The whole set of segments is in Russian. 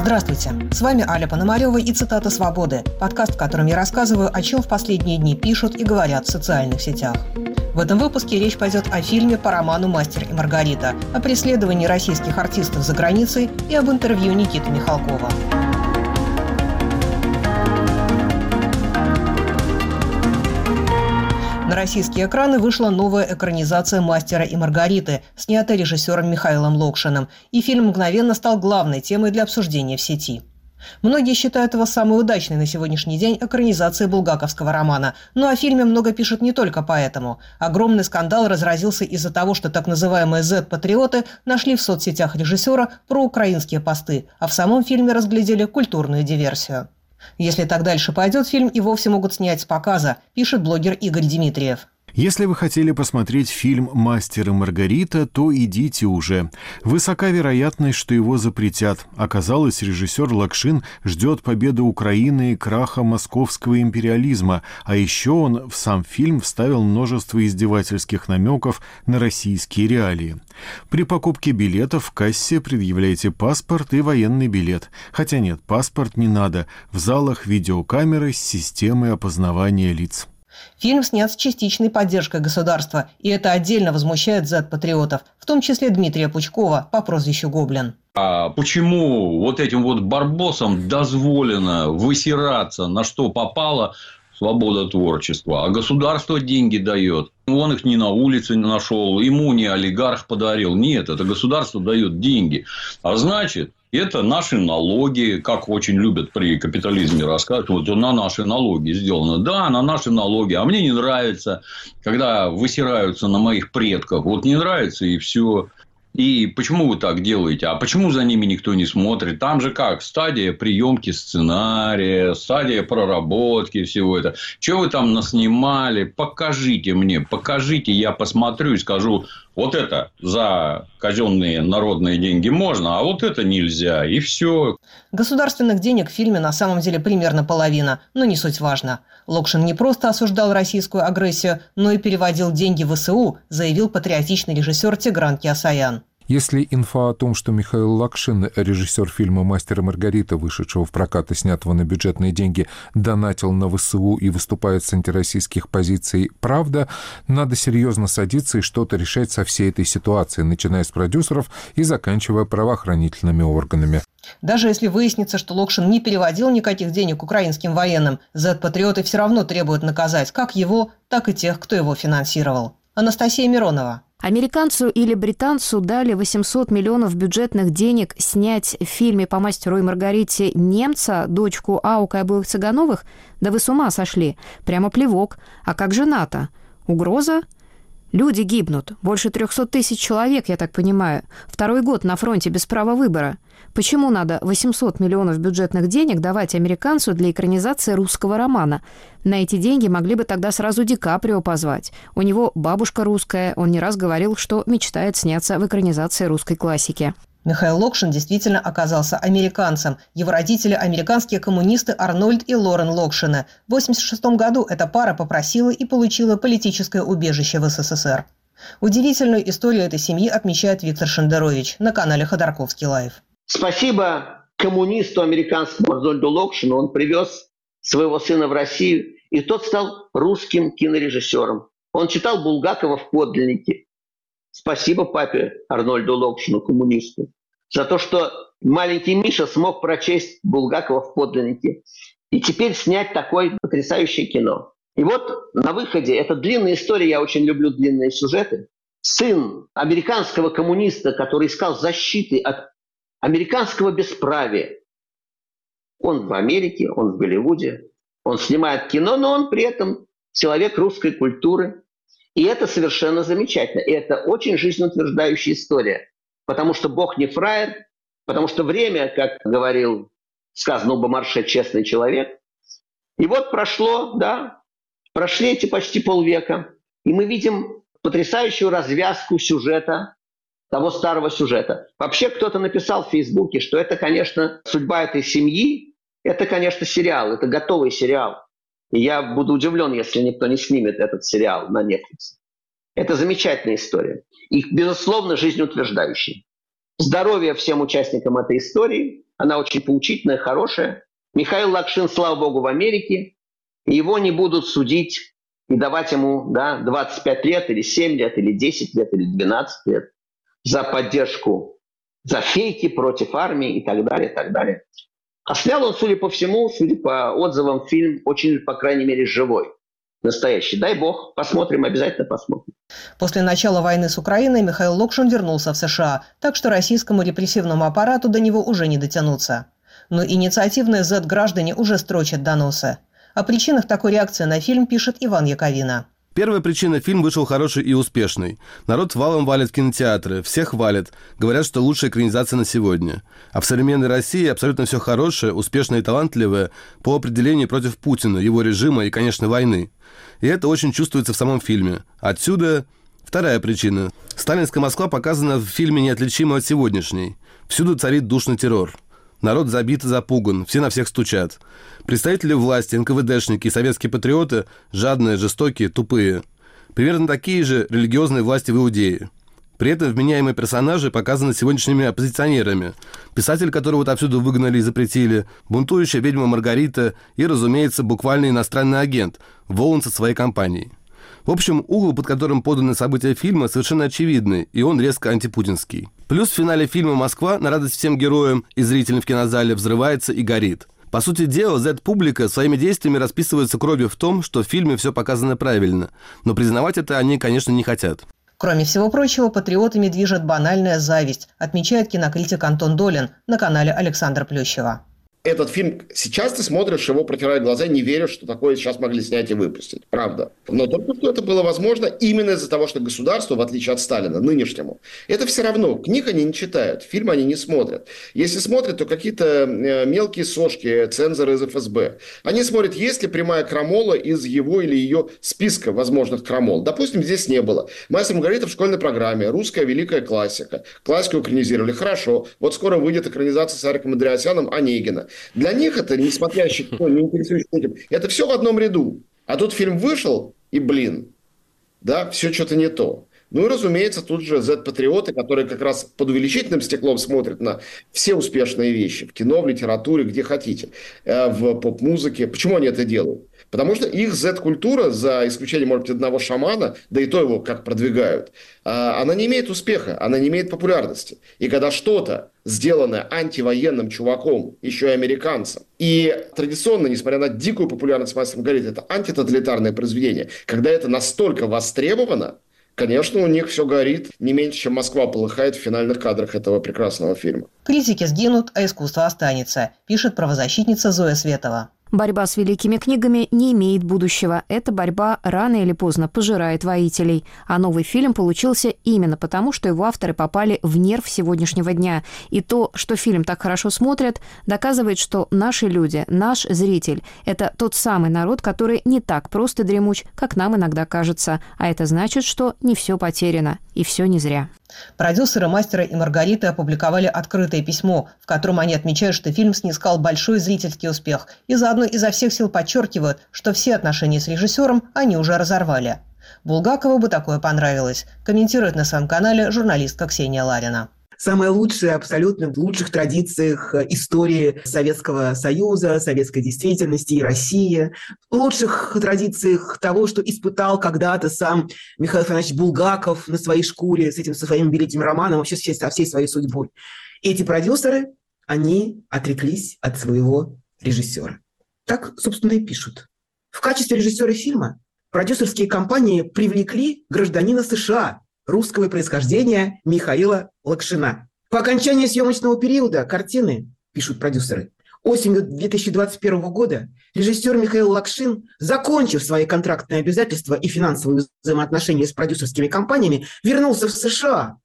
Здравствуйте, с вами Аля Пономарева и «Цитата свободы» – подкаст, в котором я рассказываю, о чем в последние дни пишут и говорят в социальных сетях. В этом выпуске речь пойдет о фильме по роману «Мастер и Маргарита», о преследовании российских артистов за границей и об интервью Никиты Михалкова. На российские экраны вышла новая экранизация «Мастера и Маргариты», снятая режиссером Михаилом Локшиным, и фильм мгновенно стал главной темой для обсуждения в сети. Многие считают его самой удачной на сегодняшний день экранизацией булгаковского романа. Но о фильме много пишут не только поэтому. Огромный скандал разразился из-за того, что так называемые Z-патриоты нашли в соцсетях режиссера проукраинские посты, а в самом фильме разглядели культурную диверсию. Если так дальше пойдет, фильм и вовсе могут снять с показа, пишет блогер Игорь Дмитриев. Если вы хотели посмотреть фильм «Мастер и Маргарита», то идите уже. Высока вероятность, что его запретят. Оказалось, режиссер Лакшин ждет победы Украины и краха московского империализма, а еще он в сам фильм вставил множество издевательских намеков на российские реалии. При покупке билетов в кассе предъявляйте паспорт и военный билет. Хотя нет, паспорт не надо. В залах видеокамеры с системой опознавания лиц. Фильм снят с частичной поддержкой государства, и это отдельно возмущает Z-патриотов, в том числе Дмитрия Пучкова по прозвищу Гоблин. А почему вот этим вот барбосам дозволено высираться на что попало свобода творчества, а государство деньги дает. Он их не на улице нашел, ему не олигарх подарил. Нет, это государство дает деньги. А значит, это наши налоги, как очень любят при капитализме рассказывать, вот на наши налоги сделано. Да, на наши налоги. А мне не нравится, когда высираются на моих предках. Вот не нравится, и все. И почему вы так делаете? А почему за ними никто не смотрит? Там же как? Стадия приемки сценария, стадия проработки всего это. Что вы там наснимали? Покажите мне, покажите, я посмотрю и скажу, вот это за казенные народные деньги можно, а вот это нельзя, и все. Государственных денег в фильме на самом деле примерно половина, но не суть важно. Локшин не просто осуждал российскую агрессию, но и переводил деньги в СУ, заявил патриотичный режиссер Тигран Киасаян. Если инфа о том, что Михаил Лакшин, режиссер фильма «Мастер и Маргарита», вышедшего в прокат и снятого на бюджетные деньги, донатил на ВСУ и выступает с антироссийских позиций, правда, надо серьезно садиться и что-то решать со всей этой ситуацией, начиная с продюсеров и заканчивая правоохранительными органами. Даже если выяснится, что Локшин не переводил никаких денег украинским военным, Z-патриоты все равно требуют наказать как его, так и тех, кто его финансировал. Анастасия Миронова. Американцу или британцу дали 800 миллионов бюджетных денег снять в фильме по мастеру и Маргарите немца, дочку Аука и обоих Цыгановых? Да вы с ума сошли. Прямо плевок. А как же НАТО? Угроза? Люди гибнут. Больше 300 тысяч человек, я так понимаю. Второй год на фронте без права выбора. Почему надо 800 миллионов бюджетных денег давать американцу для экранизации русского романа? На эти деньги могли бы тогда сразу Ди Каприо позвать. У него бабушка русская, он не раз говорил, что мечтает сняться в экранизации русской классики. Михаил Локшин действительно оказался американцем. Его родители – американские коммунисты Арнольд и Лорен Локшины. В 1986 году эта пара попросила и получила политическое убежище в СССР. Удивительную историю этой семьи отмечает Виктор Шендерович на канале Ходорковский Live. Спасибо коммунисту американскому Арнольду Локшину. Он привез своего сына в Россию, и тот стал русским кинорежиссером. Он читал Булгакова в подлиннике. Спасибо папе Арнольду Локшину, коммунисту за то, что маленький Миша смог прочесть Булгакова в подлиннике и теперь снять такое потрясающее кино. И вот на выходе, это длинная история, я очень люблю длинные сюжеты, сын американского коммуниста, который искал защиты от американского бесправия. Он в Америке, он в Голливуде, он снимает кино, но он при этом человек русской культуры. И это совершенно замечательно. И это очень жизнеутверждающая история. Потому что Бог не фраер, потому что время, как говорил, сказано у Бомарше, честный человек. И вот прошло, да, прошли эти почти полвека, и мы видим потрясающую развязку сюжета, того старого сюжета. Вообще кто-то написал в Фейсбуке, что это, конечно, судьба этой семьи, это, конечно, сериал, это готовый сериал. И я буду удивлен, если никто не снимет этот сериал на Netflix. Это замечательная история. И, безусловно, жизнеутверждающая. Здоровья всем участникам этой истории. Она очень поучительная, хорошая. Михаил Лакшин, слава богу, в Америке. Его не будут судить и давать ему да, 25 лет или 7 лет или 10 лет или 12 лет за поддержку, за фейки против армии и так далее, и так далее. А снял он, судя по всему, судя по отзывам, фильм очень, по крайней мере, живой настоящий. Дай бог, посмотрим, обязательно посмотрим. После начала войны с Украиной Михаил Локшин вернулся в США, так что российскому репрессивному аппарату до него уже не дотянуться. Но инициативные Z-граждане уже строчат доносы. О причинах такой реакции на фильм пишет Иван Яковина. Первая причина – фильм вышел хороший и успешный. Народ валом валит в кинотеатры, всех валят. Говорят, что лучшая экранизация на сегодня. А в современной России абсолютно все хорошее, успешное и талантливое по определению против Путина, его режима и, конечно, войны. И это очень чувствуется в самом фильме. Отсюда Вторая причина. Сталинская Москва показана в фильме неотличимо от сегодняшней. Всюду царит душный террор. Народ забит и запуган, все на всех стучат. Представители власти, НКВДшники советские патриоты жадные, жестокие, тупые. Примерно такие же религиозные власти в Иудее. При этом вменяемые персонажи показаны сегодняшними оппозиционерами. Писатель, которого отовсюду выгнали и запретили, бунтующая ведьма Маргарита и, разумеется, буквально иностранный агент, Волан со своей компанией. В общем, угол, под которым поданы события фильма, совершенно очевидный, и он резко антипутинский. Плюс в финале фильма «Москва» на радость всем героям и зрителям в кинозале взрывается и горит. По сути дела, Z-публика своими действиями расписывается кровью в том, что в фильме все показано правильно. Но признавать это они, конечно, не хотят. Кроме всего прочего, патриотами движет банальная зависть, отмечает кинокритик Антон Долин на канале Александра Плющева этот фильм, сейчас ты смотришь его, протирая глаза, не веришь, что такое сейчас могли снять и выпустить. Правда. Но только что это было возможно именно из-за того, что государство, в отличие от Сталина, нынешнему, это все равно. Книг они не читают, фильм они не смотрят. Если смотрят, то какие-то э, мелкие сошки, цензоры из ФСБ. Они смотрят, есть ли прямая крамола из его или ее списка возможных крамол. Допустим, здесь не было. Мастер Маргарита в школьной программе, русская великая классика. Классику экранизировали. Хорошо. Вот скоро выйдет экранизация с Ариком Андреасяном Онегина. Для них это, несмотря на не интересующий этим, это все в одном ряду. А тут фильм вышел, и, блин, да, все что-то не то. Ну и, разумеется, тут же Z-патриоты, которые как раз под увеличительным стеклом смотрят на все успешные вещи в кино, в литературе, где хотите, э, в поп-музыке. Почему они это делают? Потому что их Z-культура, за исключением, может быть, одного шамана, да и то его как продвигают, а, она не имеет успеха, она не имеет популярности. И когда что-то сделанное антивоенным чуваком, еще и американцем, и традиционно, несмотря на дикую популярность Мастера говорит, это антитоталитарное произведение, когда это настолько востребовано, Конечно, у них все горит не меньше, чем Москва полыхает в финальных кадрах этого прекрасного фильма. Критики сгинут, а искусство останется, пишет правозащитница Зоя Светова. Борьба с великими книгами не имеет будущего. Эта борьба рано или поздно пожирает воителей. А новый фильм получился именно потому, что его авторы попали в нерв сегодняшнего дня. И то, что фильм так хорошо смотрят, доказывает, что наши люди, наш зритель – это тот самый народ, который не так просто дремуч, как нам иногда кажется. А это значит, что не все потеряно. И все не зря. Продюсеры «Мастера и Маргариты» опубликовали открытое письмо, в котором они отмечают, что фильм снискал большой зрительский успех и заодно изо всех сил подчеркивают, что все отношения с режиссером они уже разорвали. Булгакову бы такое понравилось, комментирует на своем канале журналистка Ксения Ларина самое лучшее абсолютно в лучших традициях э, истории Советского Союза, советской действительности и России, в лучших традициях того, что испытал когда-то сам Михаил Иванович Булгаков на своей шкуре с этим со своим великим романом, вообще со всей своей судьбой. Эти продюсеры, они отреклись от своего режиссера. Так, собственно, и пишут. В качестве режиссера фильма продюсерские компании привлекли гражданина США, русского происхождения Михаила Лакшина. По окончании съемочного периода картины, пишут продюсеры, осенью 2021 года режиссер Михаил Лакшин, закончив свои контрактные обязательства и финансовые взаимоотношения с продюсерскими компаниями, вернулся в США.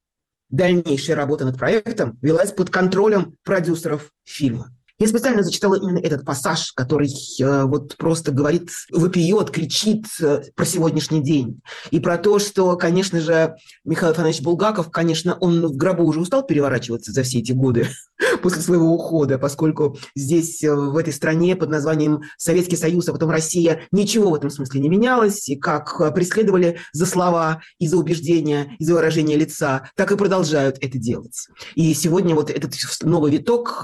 Дальнейшая работа над проектом велась под контролем продюсеров фильма. Я специально зачитала именно этот пассаж, который э, вот просто говорит, выпьет, кричит э, про сегодняшний день. И про то, что, конечно же, Михаил Афанасьевич Булгаков, конечно, он в гробу уже устал переворачиваться за все эти годы после своего ухода, поскольку здесь, э, в этой стране под названием Советский Союз, а потом Россия, ничего в этом смысле не менялось. И как э, преследовали за слова и за убеждения, и за выражение лица, так и продолжают это делать. И сегодня вот этот новый виток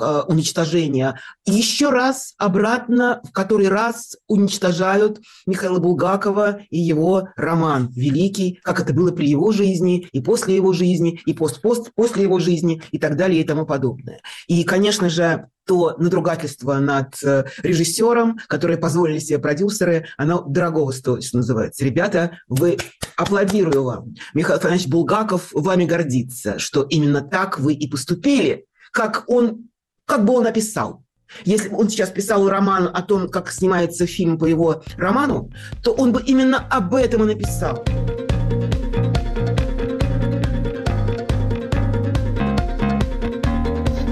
уничтожения еще раз обратно, в который раз уничтожают Михаила Булгакова и его роман «Великий», как это было при его жизни, и после его жизни, и пост-пост после его жизни, и так далее, и тому подобное. И, конечно же, то надругательство над э, режиссером, которое позволили себе продюсеры, оно дорогого стоит, что называется. Ребята, вы аплодирую вам. Михаил Афанасьевич Булгаков вами гордится, что именно так вы и поступили, как он как бы он написал. Если бы он сейчас писал роман о том, как снимается фильм по его роману, то он бы именно об этом и написал.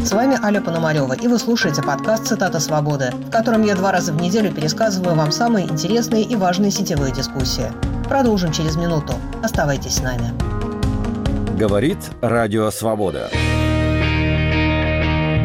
С вами Аля Пономарева, и вы слушаете подкаст «Цитата свободы», в котором я два раза в неделю пересказываю вам самые интересные и важные сетевые дискуссии. Продолжим через минуту. Оставайтесь с нами. Говорит Радио Свобода.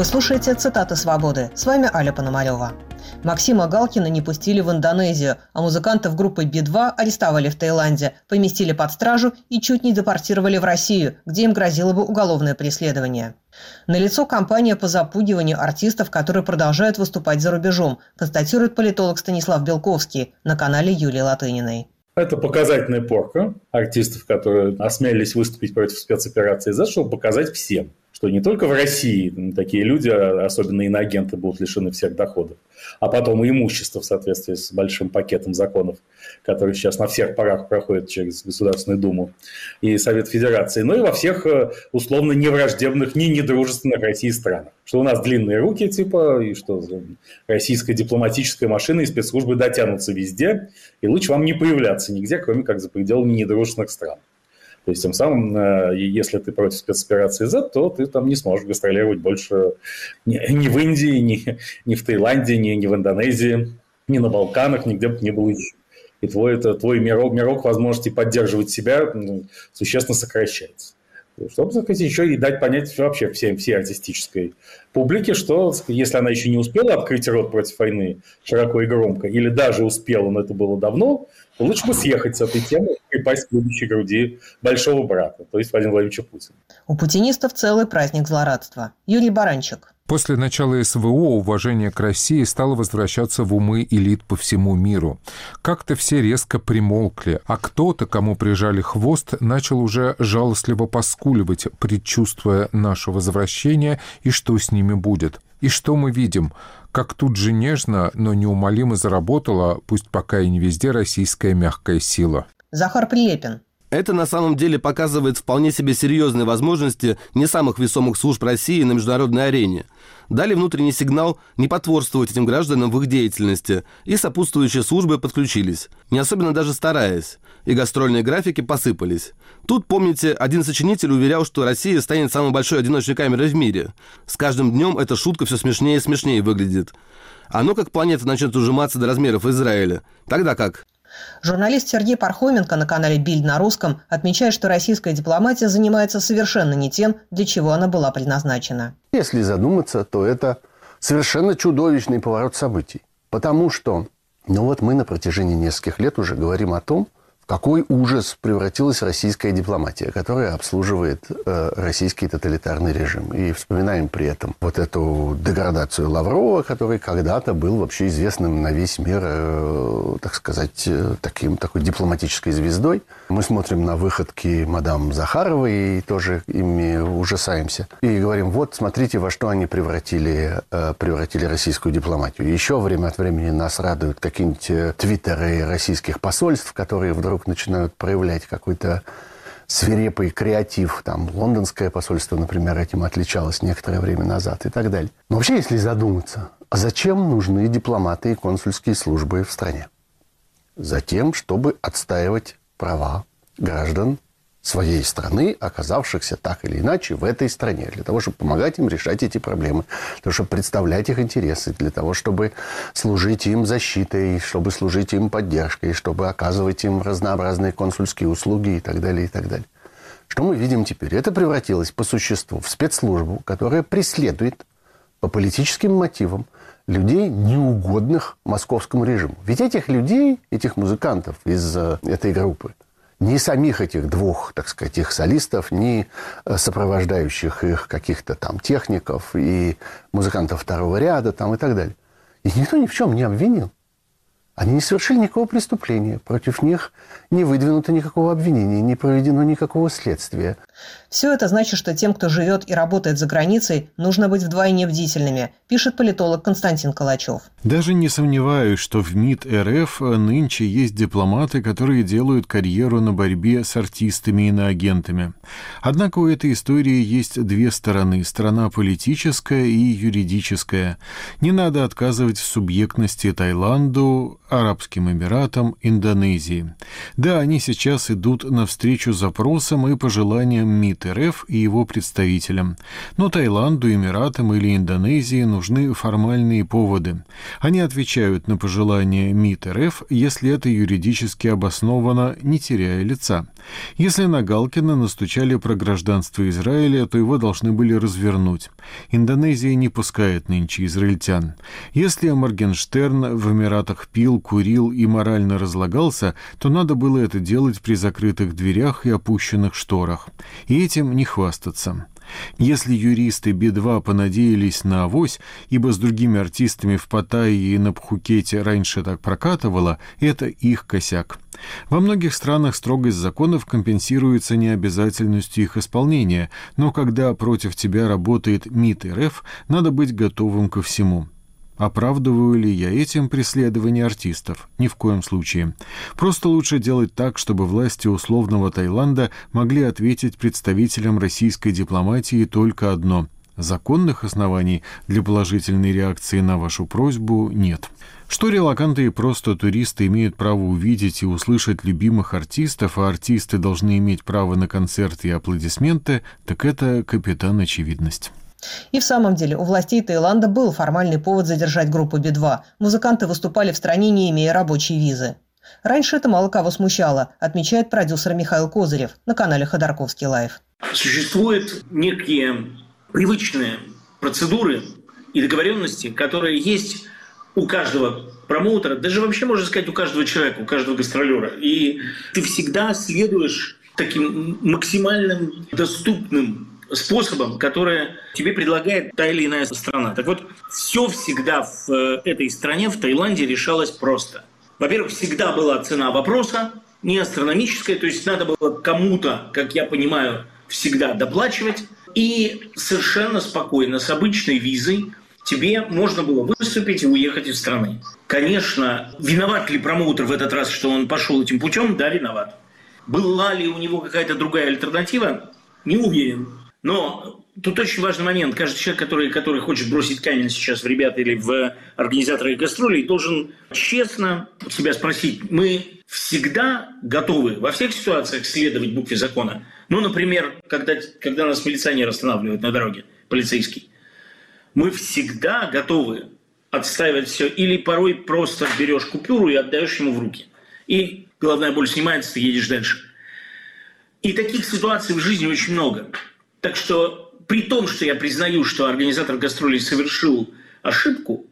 Вы слушаете «Цитаты свободы». С вами Аля Пономарева. Максима Галкина не пустили в Индонезию, а музыкантов группы Би-2 арестовали в Таиланде, поместили под стражу и чуть не депортировали в Россию, где им грозило бы уголовное преследование. Налицо кампания по запугиванию артистов, которые продолжают выступать за рубежом, констатирует политолог Станислав Белковский на канале Юлии Латыниной. Это показательная порка артистов, которые осмелились выступить против спецоперации Z, чтобы показать всем что не только в России такие люди, а особенно иноагенты, будут лишены всех доходов, а потом и имущества в соответствии с большим пакетом законов, который сейчас на всех порах проходит через Государственную Думу и Совет Федерации, но и во всех э, условно невраждебных, не недружественных России странах. Что у нас длинные руки, типа, и что российская дипломатическая машина и спецслужбы дотянутся везде, и лучше вам не появляться нигде, кроме как за пределами недружественных стран. То есть тем самым, э, если ты против спецоперации Z, то ты там не сможешь гастролировать больше ни, ни в Индии, ни, ни в Таиланде, ни, ни в Индонезии, ни на Балканах, нигде бы не было еще. И твой, это, твой мирок, мирок возможности поддерживать себя существенно сокращается. Чтобы, так сказать, еще и дать понять вообще всем, всей артистической публике, что если она еще не успела открыть рот против войны широко и громко, или даже успела, но это было давно, лучше бы съехать с этой темы и припасть к любящей груди большого брата, то есть Владимира Владимировича Путина. У путинистов целый праздник злорадства. Юрий Баранчик. После начала СВО уважение к России стало возвращаться в умы элит по всему миру. Как-то все резко примолкли, а кто-то, кому прижали хвост, начал уже жалостливо поскуливать, предчувствуя наше возвращение и что с ними будет. И что мы видим? Как тут же нежно, но неумолимо заработала, пусть пока и не везде, российская мягкая сила. Захар Прилепин. Это на самом деле показывает вполне себе серьезные возможности не самых весомых служб России на международной арене. Дали внутренний сигнал не потворствовать этим гражданам в их деятельности, и сопутствующие службы подключились, не особенно даже стараясь, и гастрольные графики посыпались. Тут, помните, один сочинитель уверял, что Россия станет самой большой одиночной камерой в мире. С каждым днем эта шутка все смешнее и смешнее выглядит. Ну как планета начнет ужиматься до размеров Израиля. Тогда как? Журналист Сергей Пархоменко на канале «Бильд» на русском отмечает, что российская дипломатия занимается совершенно не тем, для чего она была предназначена. Если задуматься, то это совершенно чудовищный поворот событий. Потому что, ну вот мы на протяжении нескольких лет уже говорим о том, какой ужас превратилась российская дипломатия, которая обслуживает э, российский тоталитарный режим. И вспоминаем при этом вот эту деградацию Лаврова, который когда-то был вообще известным на весь мир, э, так сказать, э, таким, такой дипломатической звездой. Мы смотрим на выходки мадам Захаровой и тоже ими ужасаемся. И говорим, вот, смотрите, во что они превратили, превратили российскую дипломатию. Еще время от времени нас радуют какие-нибудь твиттеры российских посольств, которые вдруг вдруг начинают проявлять какой-то свирепый креатив. Там лондонское посольство, например, этим отличалось некоторое время назад и так далее. Но вообще, если задуматься, а зачем нужны дипломаты и консульские службы в стране? Затем, чтобы отстаивать права граждан своей страны, оказавшихся так или иначе в этой стране, для того, чтобы помогать им решать эти проблемы, для того, чтобы представлять их интересы, для того, чтобы служить им защитой, чтобы служить им поддержкой, чтобы оказывать им разнообразные консульские услуги и так далее, и так далее. Что мы видим теперь? Это превратилось по существу в спецслужбу, которая преследует по политическим мотивам людей, неугодных московскому режиму. Ведь этих людей, этих музыкантов из э, этой группы, ни самих этих двух, так сказать, их солистов, ни э, сопровождающих их каких-то там техников и музыкантов второго ряда там и так далее. И никто ни в чем не обвинил. Они не совершили никакого преступления. Против них не выдвинуто никакого обвинения, не проведено никакого следствия. Все это значит, что тем, кто живет и работает за границей, нужно быть вдвойне бдительными, пишет политолог Константин Калачев. Даже не сомневаюсь, что в МИД РФ нынче есть дипломаты, которые делают карьеру на борьбе с артистами и иноагентами. Однако у этой истории есть две стороны – сторона политическая и юридическая. Не надо отказывать в субъектности Таиланду, Арабским Эмиратам, Индонезии. Да, они сейчас идут навстречу запросам и пожеланиям МИД РФ и его представителям. Но Таиланду, Эмиратам или Индонезии нужны формальные поводы. Они отвечают на пожелания МИД РФ, если это юридически обосновано, не теряя лица. Если на Галкина настучали про гражданство Израиля, то его должны были развернуть. Индонезия не пускает нынче израильтян. Если Моргенштерн в Эмиратах пил, курил и морально разлагался, то надо было это делать при закрытых дверях и опущенных шторах. И этим не хвастаться. Если юристы Би-2 понадеялись на авось, ибо с другими артистами в Паттайе и на Пхукете раньше так прокатывало, это их косяк. Во многих странах строгость законов компенсируется необязательностью их исполнения, но когда против тебя работает МИД РФ, надо быть готовым ко всему. Оправдываю ли я этим преследование артистов? Ни в коем случае. Просто лучше делать так, чтобы власти условного Таиланда могли ответить представителям российской дипломатии только одно – законных оснований для положительной реакции на вашу просьбу нет. Что релоканты и просто туристы имеют право увидеть и услышать любимых артистов, а артисты должны иметь право на концерты и аплодисменты, так это капитан очевидность. И в самом деле у властей Таиланда был формальный повод задержать группу Би-2. Музыканты выступали в стране, не имея рабочей визы. Раньше это мало кого смущало, отмечает продюсер Михаил Козырев на канале Ходорковский Live. Существуют некие привычные процедуры и договоренности, которые есть у каждого промоутера, даже вообще, можно сказать, у каждого человека, у каждого гастролера. И ты всегда следуешь таким максимальным доступным способом, которое тебе предлагает та или иная страна. Так вот, все всегда в э, этой стране, в Таиланде, решалось просто. Во-первых, всегда была цена вопроса, не астрономическая, то есть надо было кому-то, как я понимаю, всегда доплачивать. И совершенно спокойно, с обычной визой, тебе можно было выступить и уехать из страны. Конечно, виноват ли промоутер в этот раз, что он пошел этим путем? Да, виноват. Была ли у него какая-то другая альтернатива? Не уверен. Но тут очень важный момент. Каждый человек, который, который хочет бросить камень сейчас в ребят или в организаторы гастролей, должен честно себя спросить, мы всегда готовы во всех ситуациях следовать букве закона. Ну, например, когда, когда нас милиционер останавливает на дороге, полицейский. Мы всегда готовы отстаивать все. Или порой просто берешь купюру и отдаешь ему в руки. И головная боль снимается, ты едешь дальше. И таких ситуаций в жизни очень много. Так что при том, что я признаю, что организатор гастролей совершил ошибку,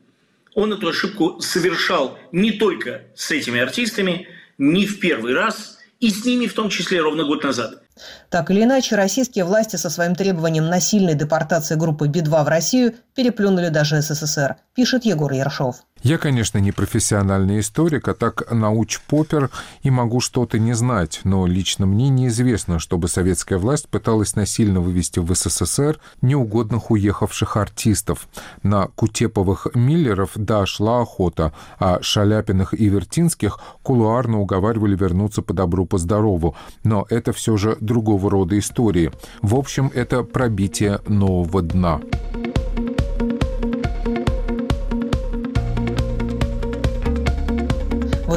он эту ошибку совершал не только с этими артистами, не в первый раз и с ними в том числе ровно год назад. Так или иначе, российские власти со своим требованием насильной депортации группы Би-2 в Россию переплюнули даже СССР, пишет Егор Ершов. Я, конечно, не профессиональный историк, а так науч-попер и могу что-то не знать, но лично мне неизвестно, чтобы советская власть пыталась насильно вывести в СССР неугодных уехавших артистов. На Кутеповых Миллеров, да, шла охота, а Шаляпиных и Вертинских кулуарно уговаривали вернуться по добру, по здорову. Но это все же другого рода истории. В общем, это пробитие нового дна.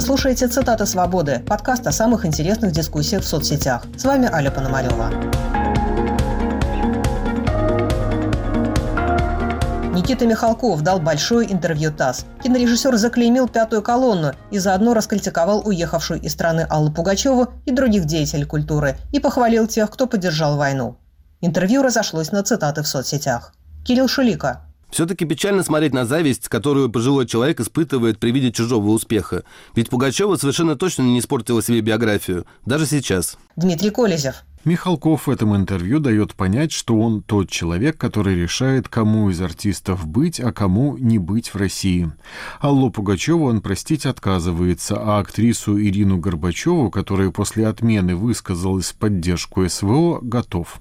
Вы слушаете «Цитаты свободы» – подкаст о самых интересных дискуссиях в соцсетях. С вами Аля Пономарева. Никита Михалков дал большое интервью ТАСС. Кинорежиссер заклеймил пятую колонну и заодно раскритиковал уехавшую из страны Аллу Пугачеву и других деятелей культуры и похвалил тех, кто поддержал войну. Интервью разошлось на цитаты в соцсетях. Кирилл Шулика, все-таки печально смотреть на зависть, которую пожилой человек испытывает при виде чужого успеха. Ведь Пугачева совершенно точно не испортила себе биографию, даже сейчас. Дмитрий Колезев. Михалков в этом интервью дает понять, что он тот человек, который решает, кому из артистов быть, а кому не быть в России. Аллу Пугачеву он простить отказывается, а актрису Ирину Горбачеву, которая после отмены высказалась в поддержку СВО, готов.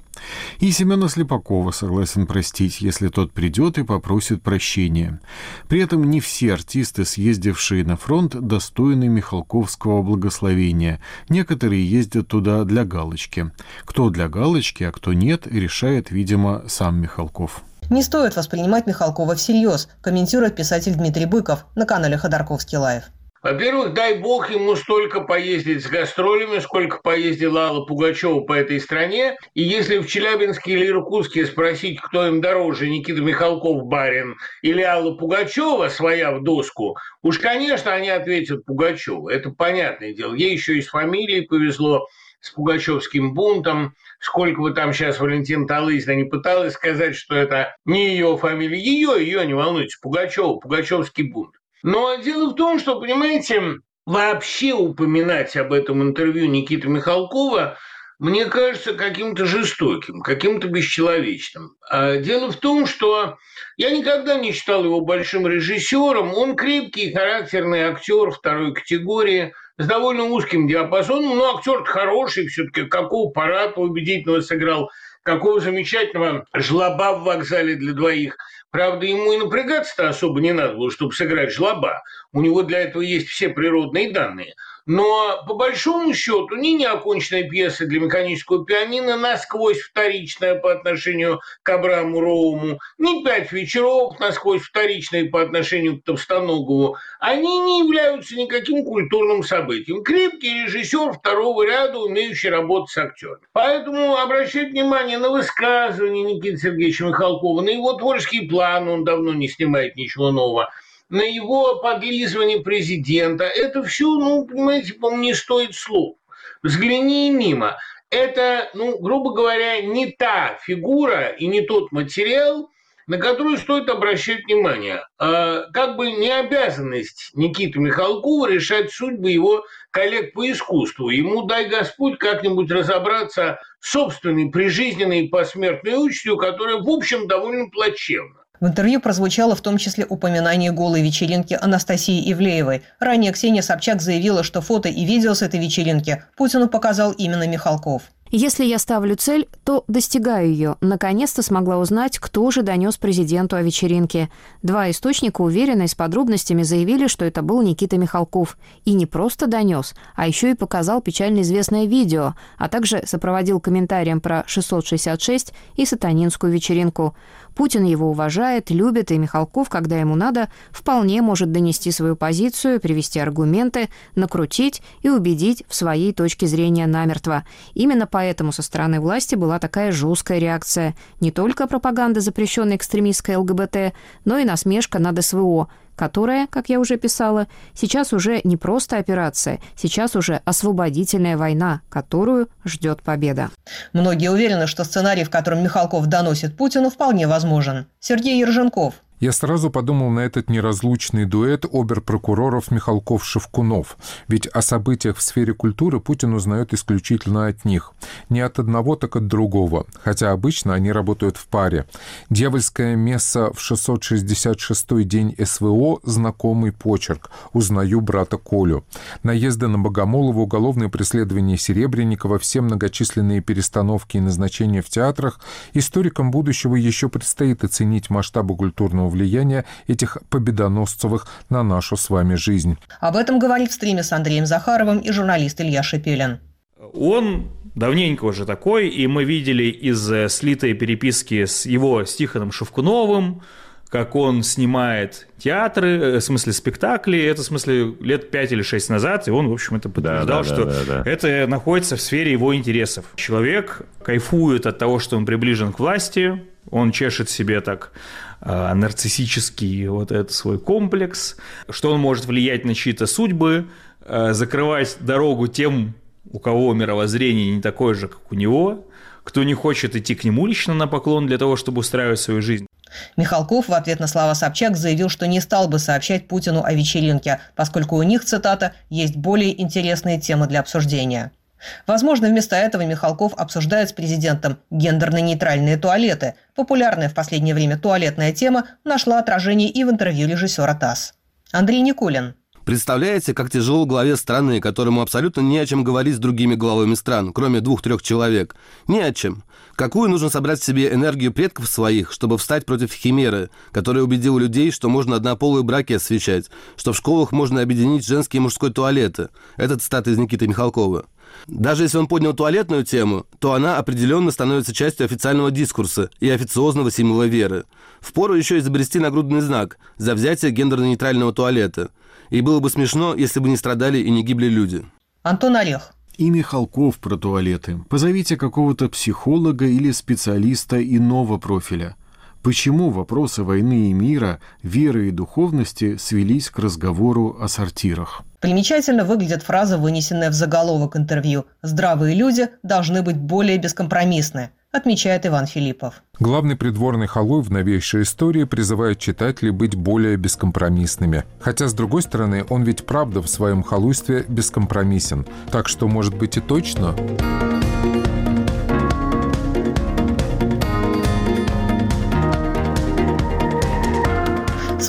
И Семена Слепакова согласен простить, если тот придет и попросит прощения. При этом не все артисты, съездившие на фронт, достойны Михалковского благословения. Некоторые ездят туда для галочки. Кто для галочки, а кто нет, решает, видимо, сам Михалков. Не стоит воспринимать Михалкова всерьез, комментирует писатель Дмитрий Быков на канале Ходорковский Live. Во-первых, дай бог ему столько поездить с гастролями, сколько поездила Алла Пугачева по этой стране. И если в Челябинске или Иркутске спросить, кто им дороже, Никита Михалков барин или Алла Пугачева, своя в доску, уж, конечно, они ответят Пугачева. Это понятное дело. Ей еще и с фамилией повезло с пугачевским бунтом. Сколько бы там сейчас Валентина Талызина не пыталась сказать, что это не ее фамилия, ее, ее не волнуйте, Пугачева, Пугачевский бунт. Но дело в том, что, понимаете, вообще упоминать об этом интервью Никиты Михалкова мне кажется каким-то жестоким, каким-то бесчеловечным. А дело в том, что я никогда не считал его большим режиссером. Он крепкий, характерный актер второй категории с довольно узким диапазоном, но актер хороший, все-таки какого парата убедительного сыграл, какого замечательного жлоба в вокзале для двоих – Правда, ему и напрягаться-то особо не надо было, чтобы сыграть жлоба. У него для этого есть все природные данные – но по большому счету ни неоконченная пьеса для механического пианино насквозь вторичная по отношению к Абраму Роуму, ни пять вечеров насквозь вторичные по отношению к Товстоногову, они не являются никаким культурным событием. Крепкий режиссер второго ряда, умеющий работать с актерами. Поэтому обращать внимание на высказывания Никиты Сергеевича Михалкова, на его творческий план, он давно не снимает ничего нового – на его подлизывание президента. Это все, ну, понимаете, по не стоит слов. Взгляни мимо. Это, ну, грубо говоря, не та фигура и не тот материал, на который стоит обращать внимание. А, как бы не обязанность Никиты Михалкова решать судьбы его коллег по искусству. Ему, дай Господь, как-нибудь разобраться с собственной прижизненной посмертной участью, которая, в общем, довольно плачевна. В интервью прозвучало в том числе упоминание голой вечеринки Анастасии Ивлеевой. Ранее Ксения Собчак заявила, что фото и видео с этой вечеринки Путину показал именно Михалков. Если я ставлю цель, то достигаю ее. Наконец-то смогла узнать, кто же донес президенту о вечеринке. Два источника, уверенные с подробностями, заявили, что это был Никита Михалков. И не просто донес, а еще и показал печально известное видео, а также сопроводил комментарием про 666 и сатанинскую вечеринку. Путин его уважает, любит, и Михалков, когда ему надо, вполне может донести свою позицию, привести аргументы, накрутить и убедить в своей точке зрения намертво. Именно поэтому со стороны власти была такая жесткая реакция. Не только пропаганда запрещенной экстремистской ЛГБТ, но и насмешка над СВО, которая, как я уже писала, сейчас уже не просто операция, сейчас уже освободительная война, которую ждет победа. Многие уверены, что сценарий, в котором Михалков доносит Путину, вполне возможен. Сергей Ерженков, Я сразу подумал на этот неразлучный дуэт оберпрокуроров Михалков-Шевкунов. Ведь о событиях в сфере культуры Путин узнает исключительно от них. Не от одного, так от другого. Хотя обычно они работают в паре. Дьявольская месса в 666-й день СВО – знакомый почерк. Узнаю брата Колю. Наезды на Богомолова, уголовные преследования Серебренникова, все многочисленные перестановки и назначения в театрах. Историкам будущего еще предстоит оценить масштабы культурного влияния этих победоносцевых на нашу с вами жизнь. Об этом говорит в стриме с Андреем Захаровым и журналист Илья Шепелин. Он давненько уже такой, и мы видели из э, слитой переписки с его Стиханом Шевкуновым, как он снимает театры, э, в смысле спектакли, это в смысле лет 5 или 6 назад, и он, в общем, это подтверждал, да, да, что да, да, да. это находится в сфере его интересов. Человек кайфует от того, что он приближен к власти, он чешет себе так нарциссический вот этот свой комплекс, что он может влиять на чьи-то судьбы, э, закрывать дорогу тем у кого мировоззрение не такое же, как у него, кто не хочет идти к нему лично на поклон для того, чтобы устраивать свою жизнь. Михалков в ответ на слова Собчак заявил, что не стал бы сообщать Путину о вечеринке, поскольку у них, цитата, «есть более интересные темы для обсуждения». Возможно, вместо этого Михалков обсуждает с президентом гендерно-нейтральные туалеты. Популярная в последнее время туалетная тема нашла отражение и в интервью режиссера ТАСС. Андрей Никулин. Представляете, как тяжело главе страны, которому абсолютно не о чем говорить с другими главами стран, кроме двух-трех человек. Не о чем. Какую нужно собрать в себе энергию предков своих, чтобы встать против химеры, которая убедила людей, что можно однополые браки освещать, что в школах можно объединить женский и мужской туалеты. Это цитата из Никиты Михалкова. Даже если он поднял туалетную тему, то она определенно становится частью официального дискурса и официозного символа веры. Впору еще изобрести нагрудный знак за взятие гендерно-нейтрального туалета – и было бы смешно, если бы не страдали и не гибли люди. Антон Орех. И Михалков про туалеты. Позовите какого-то психолога или специалиста иного профиля. Почему вопросы войны и мира, веры и духовности свелись к разговору о сортирах? Примечательно выглядит фраза, вынесенная в заголовок интервью «Здравые люди должны быть более бескомпромиссны», отмечает Иван Филиппов. Главный придворный халуй в новейшей истории призывает читателей быть более бескомпромиссными. Хотя, с другой стороны, он ведь правда в своем халуйстве бескомпромиссен. Так что, может быть, и точно...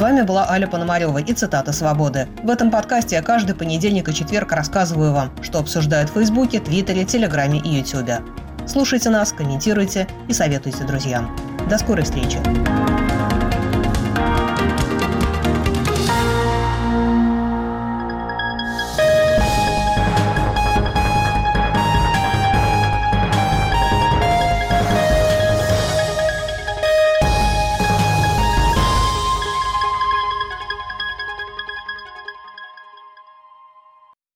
вами была Аля Пономарева и цитата «Свободы». В этом подкасте я каждый понедельник и четверг рассказываю вам, что обсуждают в Фейсбуке, Твиттере, Телеграме и Ютубе. Слушайте нас, комментируйте и советуйте друзьям. До скорой встречи!